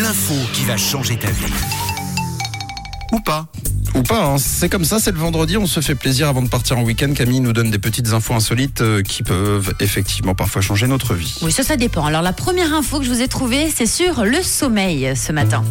L'info qui va changer ta vie. Ou pas. Ou pas, hein. c'est comme ça, c'est le vendredi, on se fait plaisir avant de partir en week-end. Camille nous donne des petites infos insolites euh, qui peuvent effectivement parfois changer notre vie. Oui, ça, ça dépend. Alors, la première info que je vous ai trouvée, c'est sur le sommeil ce matin.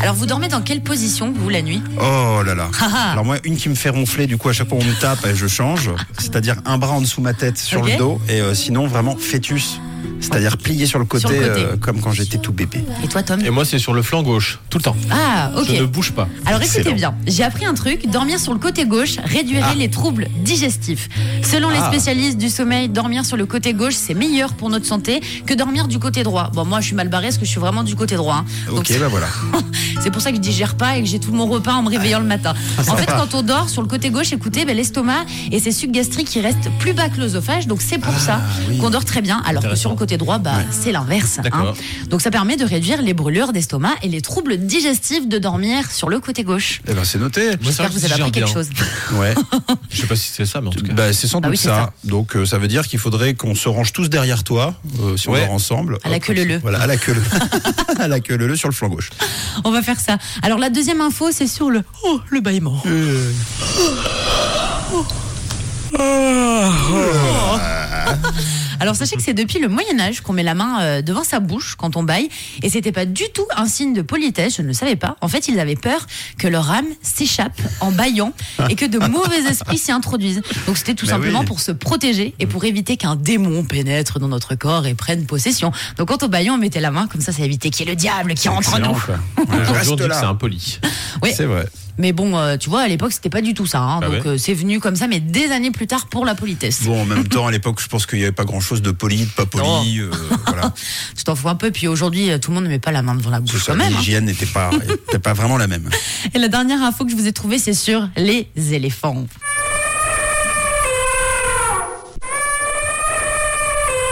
Alors, vous dormez dans quelle position, vous, la nuit Oh là là. Ah ah. Alors moi, une qui me fait ronfler, du coup à chaque fois on me tape et je change. C'est-à-dire un bras en dessous de ma tête sur le dos et euh, sinon vraiment fœtus. C'est-à-dire plié sur le côté, Sur le côté. euh, comme quand j'étais tout bébé. Et toi, Tom Et moi, c'est sur le flanc gauche, tout le temps. Ah, ok. Je ne bouge pas. Alors écoutez bien, j'ai appris un truc, dormir sur le côté gauche réduirait les troubles digestifs. Selon les Ah. spécialistes du sommeil, dormir sur le côté gauche, c'est meilleur pour notre santé que dormir du côté droit. Bon, moi je suis mal barré parce que je suis vraiment du côté droit. hein. Donc, Ok, bah voilà. c'est pour ça que je digère pas et que j'ai tout mon repas en me réveillant le matin. En fait, quand on dort sur le côté gauche, écoutez, ben, l'estomac et ses sucs gastriques qui restent plus bas que l'œsophage, donc c'est pour ça oui. qu'on dort très bien, alors que sur le côté droit, bah, c'est l'inverse. D'accord. Donc ça permet de réduire les brûlures d'estomac et les troubles digestifs de dormir sur le côté gauche. Eh ben c'est noté. J'espère que vous avez appris quelque chose. Ouais. Je sais pas si c'est ça, mais en tout cas. Bah, c'est sans Bah doute oui, c'est ça. ça. Donc euh, ça veut dire qu'il faudrait qu'on se range tous derrière toi, euh, si on dort ensemble. À la queue leu-leu. Voilà, à la queue leu. à la queue leu sur le flanc gauche. On va faire ça. Alors la deuxième info, c'est sur le oh le bâillement. Alors sachez que c'est depuis le Moyen Âge qu'on met la main euh, devant sa bouche quand on baille et c'était pas du tout un signe de politesse, je ne le savais pas. En fait, ils avaient peur que leur âme s'échappe en baillant et que de mauvais esprits s'y introduisent. Donc c'était tout Mais simplement oui. pour se protéger et pour éviter qu'un démon pénètre dans notre corps et prenne possession. Donc quand on baillait, on mettait la main comme ça, ça évitait qu'il y ait le diable qui rentre en nous. quoi. Ouais, reste là. c'est impoli. Oui. C'est vrai. Mais bon, euh, tu vois, à l'époque, c'était pas du tout ça. hein. Ah donc ouais euh, c'est venu comme ça, mais des années plus tard pour la politesse. Bon, en même temps, à l'époque, je pense qu'il n'y avait pas grand-chose de poli, de pas poli. euh, voilà. Tu t'en fous un peu. Puis aujourd'hui, tout le monde ne met pas la main devant la bouche ça, quand même. hein. L'hygiène n'était pas, pas vraiment la même. Et la dernière info que je vous ai trouvée, c'est sur les éléphants.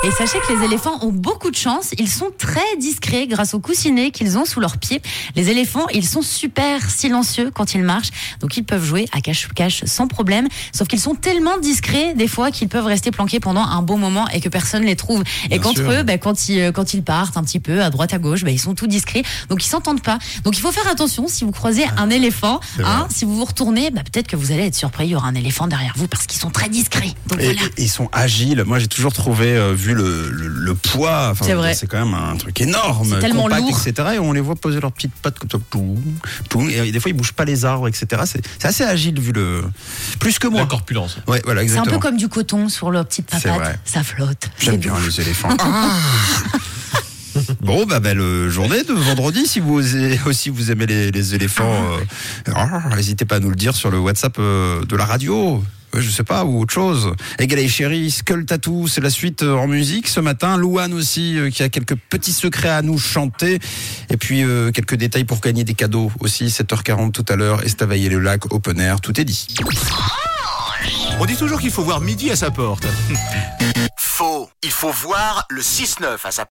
Et sachez que les éléphants ont beaucoup de chance. Ils sont très discrets grâce aux coussinets qu'ils ont sous leurs pieds. Les éléphants, ils sont super silencieux quand ils marchent. Donc ils peuvent jouer à cache-cache sans problème. Sauf qu'ils sont tellement discrets des fois qu'ils peuvent rester planqués pendant un bon moment et que personne les trouve. et sûr. eux, bah, quand, ils, quand ils partent un petit peu à droite à gauche, bah, ils sont tout discrets. Donc ils s'entendent pas. Donc il faut faire attention si vous croisez un éléphant. Hein, si vous vous retournez, bah, peut-être que vous allez être surpris. Il y aura un éléphant derrière vous parce qu'ils sont très discrets. Donc Et, voilà. et ils sont agiles. Moi, j'ai toujours trouvé, euh, vu le, le, le poids, enfin, C'est vrai. c'est quand même un truc énorme, C'est tellement compact, lourd. etc. Et on les voit poser leurs petites pattes comme ça, et des fois, ils bougent pas les arbres, etc. C'est c'est assez agile vu le, plus que La moi. corpulence. Ouais, voilà, C'est un peu comme du coton sur leurs petites C'est papates. vrai. Ça flotte. J'aime C'est bien les éléphants. Bon, bah, belle journée de vendredi. Si vous osez- aussi vous aimez les, les éléphants, euh, ah, n'hésitez pas à nous le dire sur le WhatsApp euh, de la radio. Euh, Je sais pas, ou autre chose. Égalé chérie, Skull Tattoo, c'est la suite euh, en musique ce matin. Louane aussi, euh, qui a quelques petits secrets à nous chanter. Et puis, euh, quelques détails pour gagner des cadeaux aussi. 7h40 tout à l'heure. Estavayer le lac, open air, tout est dit. On dit toujours qu'il faut voir midi à sa porte. Faux. Il faut voir le 6-9 à sa